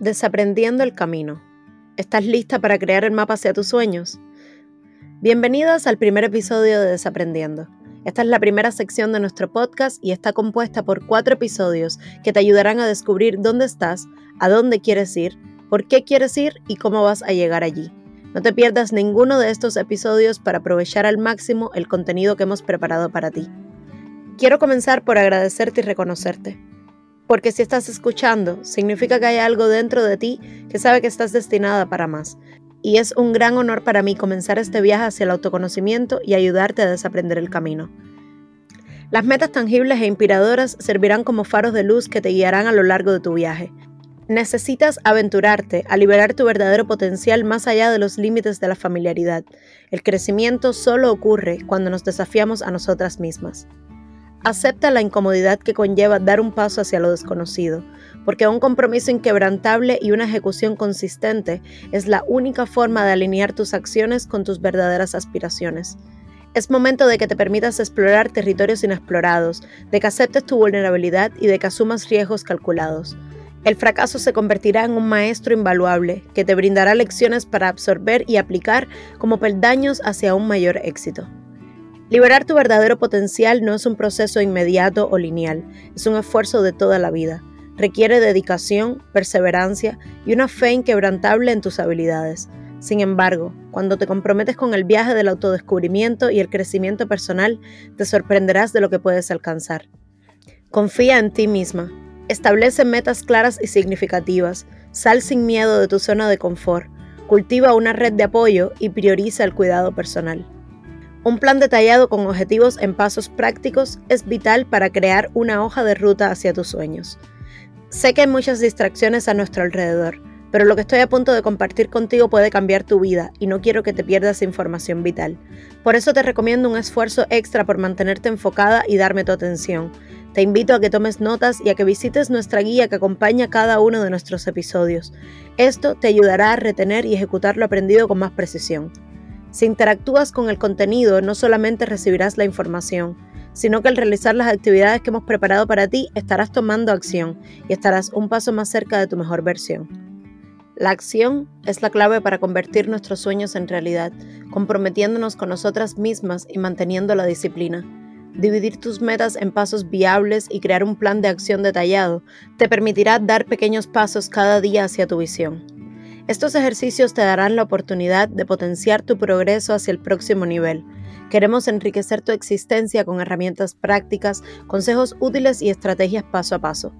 Desaprendiendo el camino. ¿Estás lista para crear el mapa hacia tus sueños? Bienvenidos al primer episodio de Desaprendiendo. Esta es la primera sección de nuestro podcast y está compuesta por cuatro episodios que te ayudarán a descubrir dónde estás, a dónde quieres ir, por qué quieres ir y cómo vas a llegar allí. No te pierdas ninguno de estos episodios para aprovechar al máximo el contenido que hemos preparado para ti. Quiero comenzar por agradecerte y reconocerte. Porque si estás escuchando, significa que hay algo dentro de ti que sabe que estás destinada para más. Y es un gran honor para mí comenzar este viaje hacia el autoconocimiento y ayudarte a desaprender el camino. Las metas tangibles e inspiradoras servirán como faros de luz que te guiarán a lo largo de tu viaje. Necesitas aventurarte a liberar tu verdadero potencial más allá de los límites de la familiaridad. El crecimiento solo ocurre cuando nos desafiamos a nosotras mismas. Acepta la incomodidad que conlleva dar un paso hacia lo desconocido, porque un compromiso inquebrantable y una ejecución consistente es la única forma de alinear tus acciones con tus verdaderas aspiraciones. Es momento de que te permitas explorar territorios inexplorados, de que aceptes tu vulnerabilidad y de que asumas riesgos calculados. El fracaso se convertirá en un maestro invaluable que te brindará lecciones para absorber y aplicar como peldaños hacia un mayor éxito. Liberar tu verdadero potencial no es un proceso inmediato o lineal, es un esfuerzo de toda la vida. Requiere dedicación, perseverancia y una fe inquebrantable en tus habilidades. Sin embargo, cuando te comprometes con el viaje del autodescubrimiento y el crecimiento personal, te sorprenderás de lo que puedes alcanzar. Confía en ti misma. Establece metas claras y significativas. Sal sin miedo de tu zona de confort. Cultiva una red de apoyo y prioriza el cuidado personal. Un plan detallado con objetivos en pasos prácticos es vital para crear una hoja de ruta hacia tus sueños. Sé que hay muchas distracciones a nuestro alrededor, pero lo que estoy a punto de compartir contigo puede cambiar tu vida y no quiero que te pierdas información vital. Por eso te recomiendo un esfuerzo extra por mantenerte enfocada y darme tu atención. Te invito a que tomes notas y a que visites nuestra guía que acompaña cada uno de nuestros episodios. Esto te ayudará a retener y ejecutar lo aprendido con más precisión. Si interactúas con el contenido, no solamente recibirás la información, sino que al realizar las actividades que hemos preparado para ti, estarás tomando acción y estarás un paso más cerca de tu mejor versión. La acción es la clave para convertir nuestros sueños en realidad, comprometiéndonos con nosotras mismas y manteniendo la disciplina. Dividir tus metas en pasos viables y crear un plan de acción detallado te permitirá dar pequeños pasos cada día hacia tu visión. Estos ejercicios te darán la oportunidad de potenciar tu progreso hacia el próximo nivel. Queremos enriquecer tu existencia con herramientas prácticas, consejos útiles y estrategias paso a paso.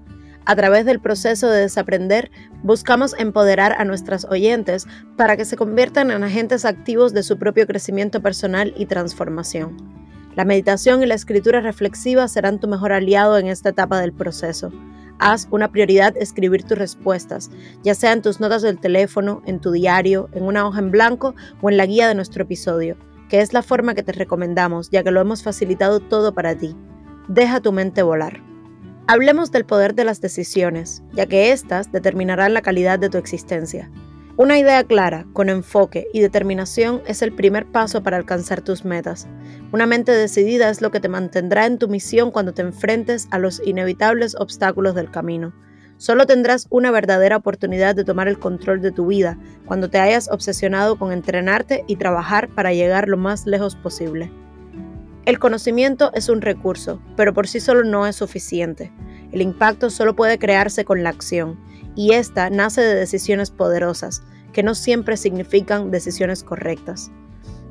A través del proceso de desaprender, buscamos empoderar a nuestras oyentes para que se conviertan en agentes activos de su propio crecimiento personal y transformación. La meditación y la escritura reflexiva serán tu mejor aliado en esta etapa del proceso. Haz una prioridad escribir tus respuestas, ya sea en tus notas del teléfono, en tu diario, en una hoja en blanco o en la guía de nuestro episodio, que es la forma que te recomendamos, ya que lo hemos facilitado todo para ti. Deja tu mente volar. Hablemos del poder de las decisiones, ya que éstas determinarán la calidad de tu existencia. Una idea clara, con enfoque y determinación es el primer paso para alcanzar tus metas. Una mente decidida es lo que te mantendrá en tu misión cuando te enfrentes a los inevitables obstáculos del camino. Solo tendrás una verdadera oportunidad de tomar el control de tu vida cuando te hayas obsesionado con entrenarte y trabajar para llegar lo más lejos posible. El conocimiento es un recurso, pero por sí solo no es suficiente. El impacto solo puede crearse con la acción y esta nace de decisiones poderosas, que no siempre significan decisiones correctas.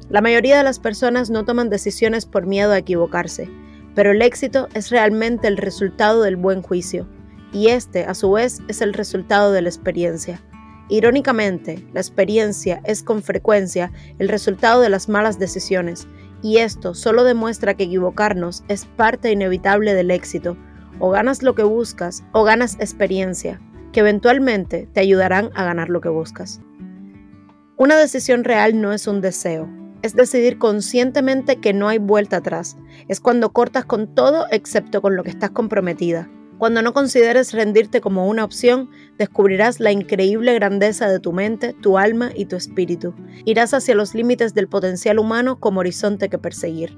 La mayoría de las personas no toman decisiones por miedo a equivocarse, pero el éxito es realmente el resultado del buen juicio, y este, a su vez, es el resultado de la experiencia. Irónicamente, la experiencia es con frecuencia el resultado de las malas decisiones, y esto solo demuestra que equivocarnos es parte inevitable del éxito. O ganas lo que buscas o ganas experiencia, que eventualmente te ayudarán a ganar lo que buscas. Una decisión real no es un deseo, es decidir conscientemente que no hay vuelta atrás. Es cuando cortas con todo excepto con lo que estás comprometida. Cuando no consideres rendirte como una opción, descubrirás la increíble grandeza de tu mente, tu alma y tu espíritu. Irás hacia los límites del potencial humano como horizonte que perseguir.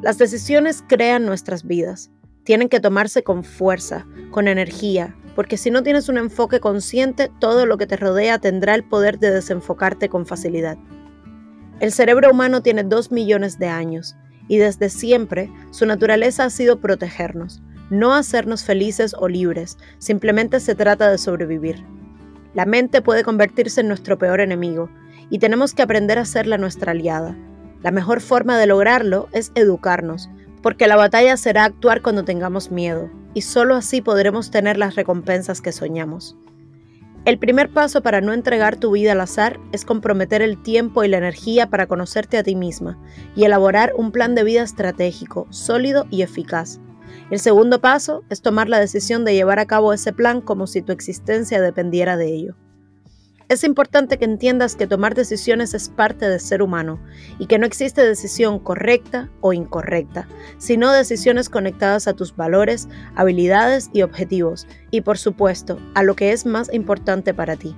Las decisiones crean nuestras vidas. tienen que tomarse con fuerza, con energía, porque si no tienes un enfoque consciente, todo lo que te rodea tendrá el poder de desenfocarte con facilidad. El cerebro humano tiene dos millones de años y desde siempre su naturaleza ha sido protegernos, no hacernos felices o libres, simplemente se trata de sobrevivir. La mente puede convertirse en nuestro peor enemigo y tenemos que aprender a serla nuestra aliada. La mejor forma de lograrlo es educarnos, porque la batalla será actuar cuando tengamos miedo, y solo así podremos tener las recompensas que soñamos. El primer paso para no entregar tu vida al azar es comprometer el tiempo y la energía para conocerte a ti misma y elaborar un plan de vida estratégico, sólido y eficaz. El segundo paso es tomar la decisión de llevar a cabo ese plan como si tu existencia dependiera de ello. Es importante que entiendas que tomar decisiones es parte de ser humano y que no existe decisión correcta o incorrecta, sino decisiones conectadas a tus valores, habilidades y objetivos, y por supuesto, a lo que es más importante para ti.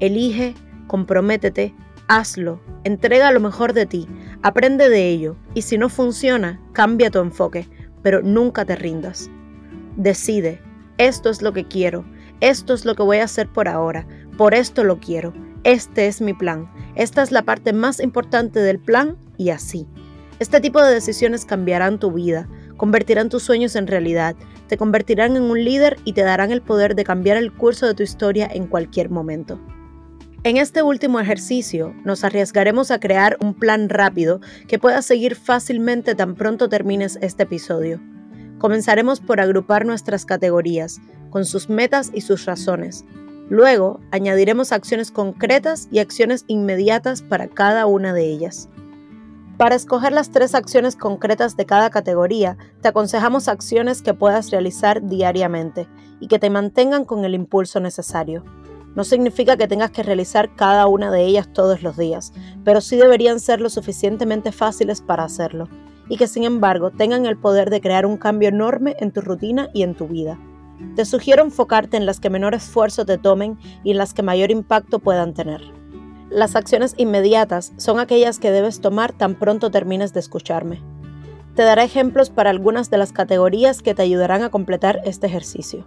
Elige, comprométete, hazlo, entrega lo mejor de ti, aprende de ello, y si no funciona, cambia tu enfoque, pero nunca te rindas. Decide, esto es lo que quiero, esto es lo que voy a hacer por ahora, por esto lo quiero. Este es mi plan. Esta es la parte más importante del plan y así. Este tipo de decisiones cambiarán tu vida, convertirán tus sueños en realidad, te convertirán en un líder y te darán el poder de cambiar el curso de tu historia en cualquier momento. En este último ejercicio nos arriesgaremos a crear un plan rápido que puedas seguir fácilmente tan pronto termines este episodio. Comenzaremos por agrupar nuestras categorías, con sus metas y sus razones, Luego, añadiremos acciones concretas y acciones inmediatas para cada una de ellas. Para escoger las tres acciones concretas de cada categoría, te aconsejamos acciones que puedas realizar diariamente y que te mantengan con el impulso necesario. No significa que tengas que realizar cada una de ellas todos los días, pero sí deberían ser lo suficientemente fáciles para hacerlo, y que sin embargo tengan el poder de crear un cambio enorme en tu rutina y en tu vida. Te sugiero enfocarte en las que menor esfuerzo te tomen y en las que mayor impacto puedan tener. Las acciones inmediatas son aquellas que debes tomar tan pronto termines de escucharme. Te daré ejemplos para algunas de las categorías que te ayudarán a completar este ejercicio.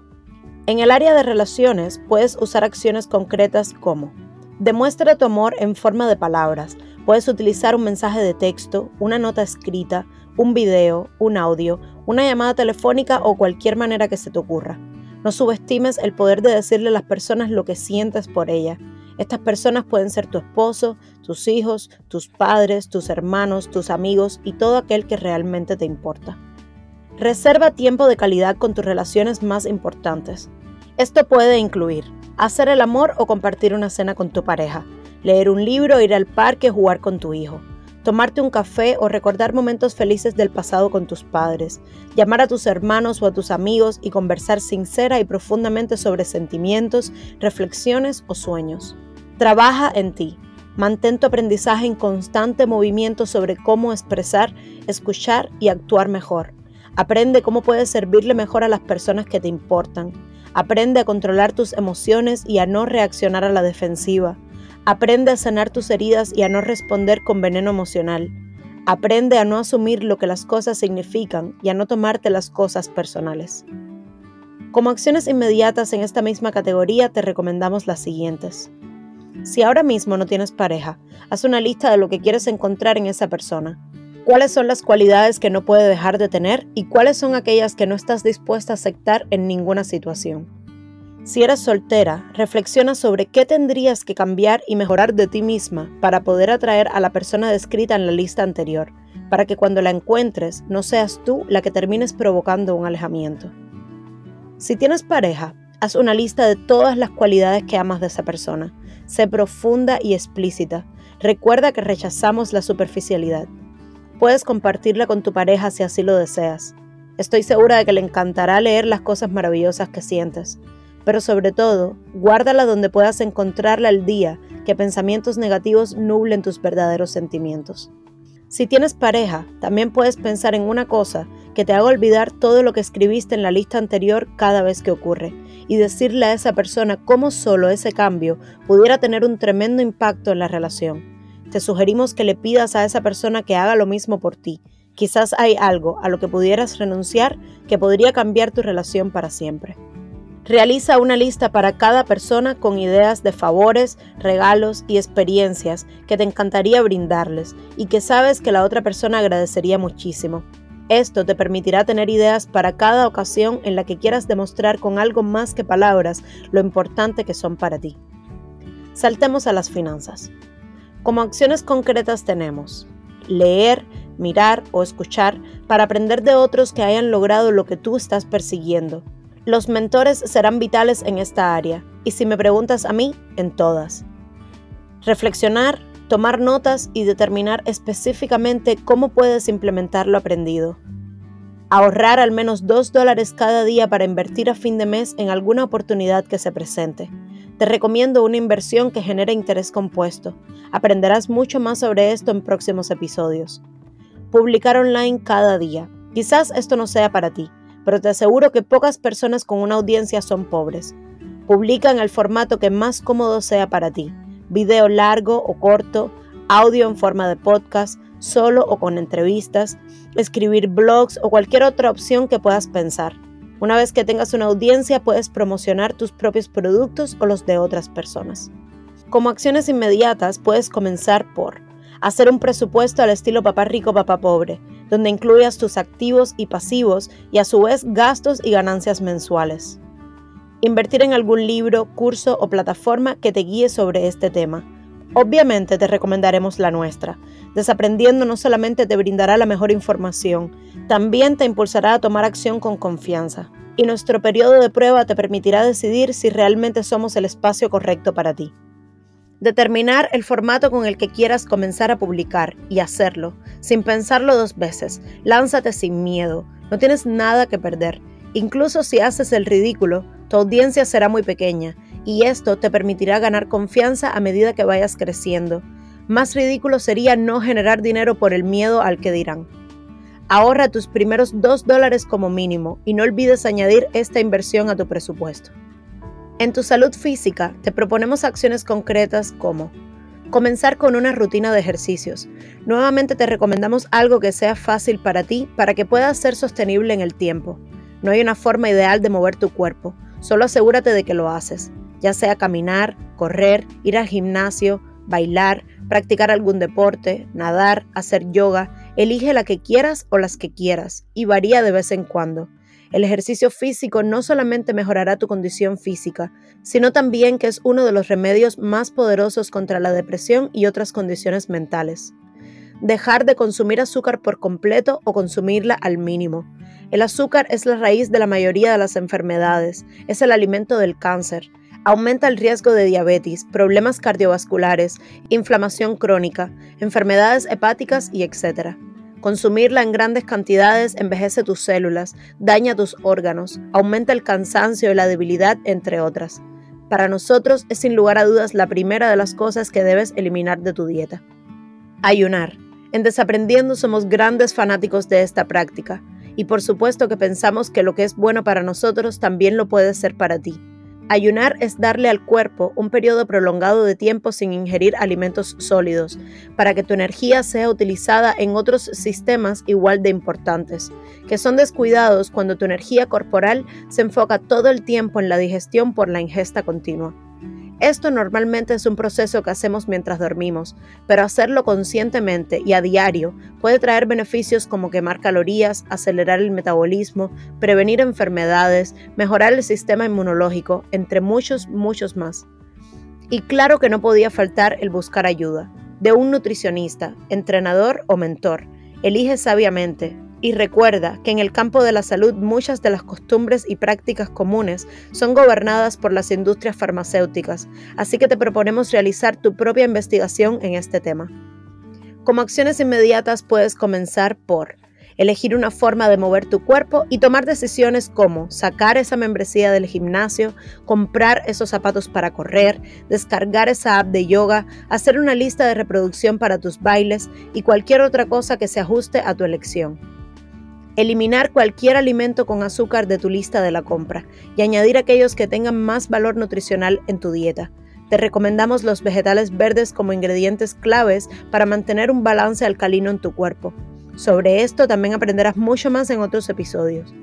En el área de relaciones puedes usar acciones concretas como Demuestra tu amor en forma de palabras. Puedes utilizar un mensaje de texto, una nota escrita, un video, un audio, una llamada telefónica o cualquier manera que se te ocurra. No subestimes el poder de decirle a las personas lo que sientes por ellas. Estas personas pueden ser tu esposo, tus hijos, tus padres, tus hermanos, tus amigos y todo aquel que realmente te importa. Reserva tiempo de calidad con tus relaciones más importantes. Esto puede incluir hacer el amor o compartir una cena con tu pareja, leer un libro, ir al parque, jugar con tu hijo tomarte un café o recordar momentos felices del pasado con tus padres, llamar a tus hermanos o a tus amigos y conversar sincera y profundamente sobre sentimientos, reflexiones o sueños. Trabaja en ti. Mantén tu aprendizaje en constante movimiento sobre cómo expresar, escuchar y actuar mejor. Aprende cómo puedes servirle mejor a las personas que te importan. Aprende a controlar tus emociones y a no reaccionar a la defensiva. Aprende a sanar tus heridas y a no responder con veneno emocional. Aprende a no asumir lo que las cosas significan y a no tomarte las cosas personales. Como acciones inmediatas en esta misma categoría te recomendamos las siguientes. Si ahora mismo no tienes pareja, haz una lista de lo que quieres encontrar en esa persona. ¿Cuáles son las cualidades que no puede dejar de tener y cuáles son aquellas que no estás dispuesta a aceptar en ninguna situación? Si eres soltera, reflexiona sobre qué tendrías que cambiar y mejorar de ti misma para poder atraer a la persona descrita en la lista anterior, para que cuando la encuentres no seas tú la que termines provocando un alejamiento. Si tienes pareja, haz una lista de todas las cualidades que amas de esa persona. Sé profunda y explícita. Recuerda que rechazamos la superficialidad. Puedes compartirla con tu pareja si así lo deseas. Estoy segura de que le encantará leer las cosas maravillosas que sientes pero sobre todo, guárdala donde puedas encontrarla al día, que pensamientos negativos nublen tus verdaderos sentimientos. Si tienes pareja, también puedes pensar en una cosa que te haga olvidar todo lo que escribiste en la lista anterior cada vez que ocurre y decirle a esa persona cómo solo ese cambio pudiera tener un tremendo impacto en la relación. Te sugerimos que le pidas a esa persona que haga lo mismo por ti, Quizás hay algo a lo que pudieras renunciar que podría cambiar tu relación para siempre. Realiza una lista para cada persona con ideas de favores, regalos y experiencias que te encantaría brindarles y que sabes que la otra persona agradecería muchísimo. Esto te permitirá tener ideas para cada ocasión en la que quieras demostrar con algo más que palabras lo importante que son para ti. Saltemos a las finanzas. Como acciones concretas tenemos leer, mirar o escuchar para aprender de otros que hayan logrado lo que tú estás persiguiendo. Los mentores serán vitales en esta área y si me preguntas a mí, en todas. Reflexionar tomar notas y determinar específicamente cómo puedes implementar lo aprendido. Ahorrar al menos 2 dólares cada día para invertir a fin de mes en alguna oportunidad que se presente. Te recomiendo una inversión que genere interés compuesto. Aprenderás mucho más sobre esto en próximos episodios. Publicar online cada día. Quizás esto no sea para ti, pero te aseguro que pocas personas con una audiencia son pobres. Publica en el formato que más cómodo sea para ti video largo o corto, audio en forma de podcast, solo o con entrevistas, escribir blogs o cualquier otra opción que puedas pensar. Una vez que tengas una audiencia puedes promocionar tus propios productos o los de otras personas. Como acciones inmediatas puedes comenzar por hacer un presupuesto al estilo papá rico, papá pobre, donde incluyas tus activos y pasivos y a su vez gastos y ganancias mensuales. Invertir en algún libro, curso o plataforma que te guíe sobre este tema. Obviamente te recomendaremos la nuestra. Desaprendiendo no solamente te brindará la mejor información, también te impulsará a tomar acción con confianza. Y nuestro periodo de prueba te permitirá decidir si realmente somos el espacio correcto para ti. Determinar el formato con el que quieras comenzar a publicar y hacerlo, sin pensarlo dos veces. Lánzate sin miedo, no tienes nada que perder. Incluso si haces el ridículo, tu audiencia será muy pequeña y esto te permitirá ganar confianza a medida que vayas creciendo. Más ridículo sería no generar dinero por el miedo al que dirán. Ahorra tus primeros 2 dólares como mínimo y no olvides añadir esta inversión a tu presupuesto. En tu salud física te proponemos acciones concretas como comenzar con una rutina de ejercicios. Nuevamente te recomendamos algo que sea fácil para ti para que puedas ser sostenible en el tiempo. No hay una forma ideal de mover tu cuerpo, Solo asegúrate de que lo haces, ya sea caminar, correr, ir al gimnasio, bailar, practicar algún deporte, nadar, hacer yoga, elige la que quieras o las que quieras y varía de vez en cuando. El ejercicio físico no solamente mejorará tu condición física, sino también que es uno de los remedios más poderosos contra la depresión y otras condiciones mentales. Dejar de consumir azúcar por completo o consumirla al mínimo. El azúcar es la raíz de la mayoría de las enfermedades, es el alimento del cáncer. Aumenta el riesgo de diabetes, problemas cardiovasculares, inflamación crónica, enfermedades hepáticas y etc. Consumirla en grandes cantidades envejece tus células, daña tus órganos, aumenta el cansancio y la debilidad, entre otras. Para nosotros es sin lugar a dudas la primera de las cosas que debes eliminar de tu dieta. Ayunar. En Desaprendiendo somos grandes fanáticos de esta práctica y por supuesto que pensamos que lo que es bueno para nosotros también lo puede ser para ti. Ayunar es darle al cuerpo un periodo prolongado de tiempo sin ingerir alimentos sólidos, para que tu energía sea utilizada en otros sistemas igual de importantes, que son descuidados cuando tu energía corporal se enfoca todo el tiempo en la digestión por la ingesta continua. Esto normalmente es un proceso que hacemos mientras dormimos, pero hacerlo conscientemente y a diario puede traer beneficios como quemar calorías, acelerar el metabolismo, prevenir enfermedades, mejorar el sistema inmunológico, entre muchos, muchos más. Y claro que no podía faltar el buscar ayuda, de un nutricionista, entrenador o mentor. Elige sabiamente, y recuerda que en el campo de la salud muchas de las costumbres y prácticas comunes son gobernadas por las industrias farmacéuticas, así que te proponemos realizar tu propia investigación en este tema. Como acciones inmediatas puedes comenzar por elegir una forma de mover tu cuerpo y tomar decisiones como sacar esa membresía del gimnasio, comprar esos zapatos para correr, descargar esa app de yoga, hacer una lista de reproducción para tus bailes y cualquier otra cosa que se ajuste a tu elección. Eliminar cualquier alimento con azúcar de tu lista de la compra y añadir aquellos que tengan más valor nutricional en tu dieta. Te recomendamos los vegetales verdes como ingredientes claves para mantener un balance alcalino en tu cuerpo. Sobre esto también aprenderás mucho más en otros episodios.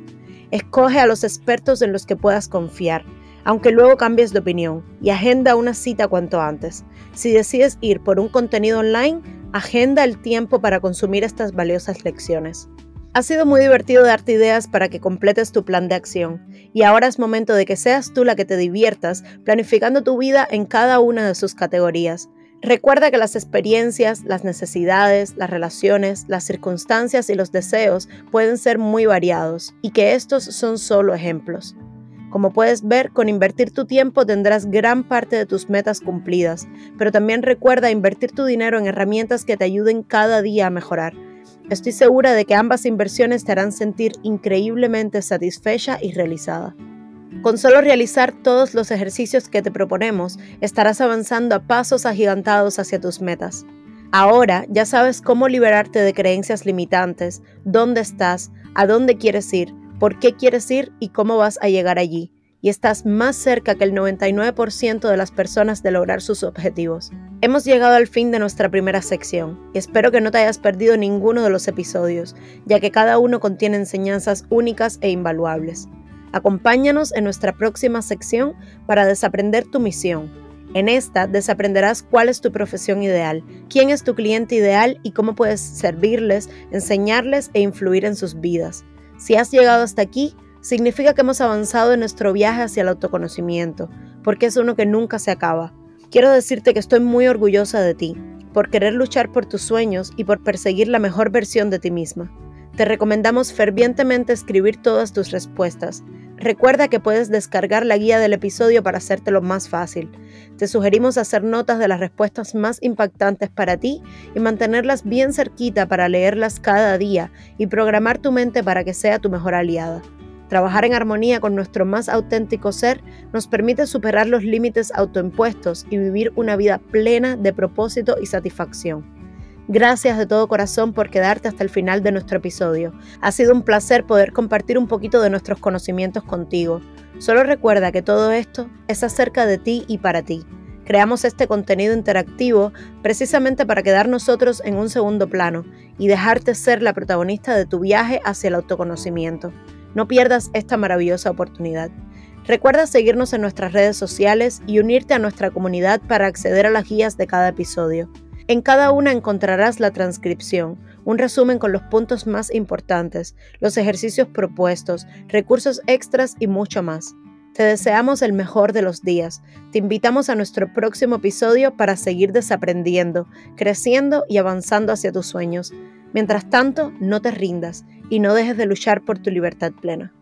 Escoge a los expertos en los que puedas confiar, aunque luego cambies de opinión, y agenda una cita cuanto antes. Si decides ir por un contenido online, agenda el tiempo para consumir estas valiosas lecciones. Ha sido muy divertido darte ideas para que completes tu plan de acción y ahora es momento de que seas tú la que te diviertas planificando tu vida en cada una de sus categorías. Recuerda que las experiencias, las necesidades, las relaciones, las circunstancias y los deseos pueden ser muy variados y que estos son solo ejemplos. Como puedes ver, con invertir tu tiempo tendrás gran parte de tus metas cumplidas, pero también recuerda invertir tu dinero en herramientas que te ayuden cada día a mejorar Estoy segura de que ambas inversiones te harán sentir increíblemente satisfecha y realizada. Con solo realizar todos los ejercicios que te proponemos, estarás avanzando a pasos agigantados hacia tus metas. Ahora ya sabes cómo liberarte de creencias limitantes, dónde estás, a dónde quieres ir, por qué quieres ir y cómo vas a llegar allí y estás más cerca que el 99% de las personas de lograr sus objetivos. Hemos llegado al fin de nuestra primera sección y espero que no te hayas perdido ninguno de los episodios, ya que cada uno contiene enseñanzas únicas e invaluables. Acompáñanos en nuestra próxima sección para desaprender tu misión. En esta desaprenderás cuál es tu profesión ideal, quién es tu cliente ideal y cómo puedes servirles, enseñarles e influir en sus vidas. Si has llegado hasta aquí, significa que hemos avanzado en nuestro viaje hacia el autoconocimiento, porque es uno que nunca se acaba. Quiero decirte que estoy muy orgullosa de ti, por querer luchar por tus sueños y por perseguir la mejor versión de ti misma. Te recomendamos fervientemente escribir todas tus respuestas. Recuerda que puedes descargar la guía del episodio para hacértelo más fácil. Te sugerimos hacer notas de las respuestas más impactantes para ti y mantenerlas bien cerquita para leerlas cada día y programar tu mente para que sea tu mejor aliada. Trabajar en armonía con nuestro más auténtico ser nos permite superar los límites autoimpuestos y vivir una vida plena de propósito y satisfacción. Gracias de todo corazón por quedarte hasta el final de nuestro episodio. Ha sido un placer poder compartir un poquito de nuestros conocimientos contigo. Solo recuerda que todo esto es acerca de ti y para ti. Creamos este contenido interactivo precisamente para quedar nosotros en un segundo plano y dejarte ser la protagonista de tu viaje hacia el autoconocimiento. No pierdas esta maravillosa oportunidad. Recuerda seguirnos en nuestras redes sociales y unirte a nuestra comunidad para acceder a las guías de cada episodio. En cada una encontrarás la transcripción, un resumen con los puntos más importantes, los ejercicios propuestos, recursos extras y mucho más. Te deseamos el mejor de los días. Te invitamos a nuestro próximo episodio para seguir desaprendiendo, creciendo y avanzando hacia tus sueños. Mientras tanto, no te rindas y no dejes de luchar por tu libertad plena.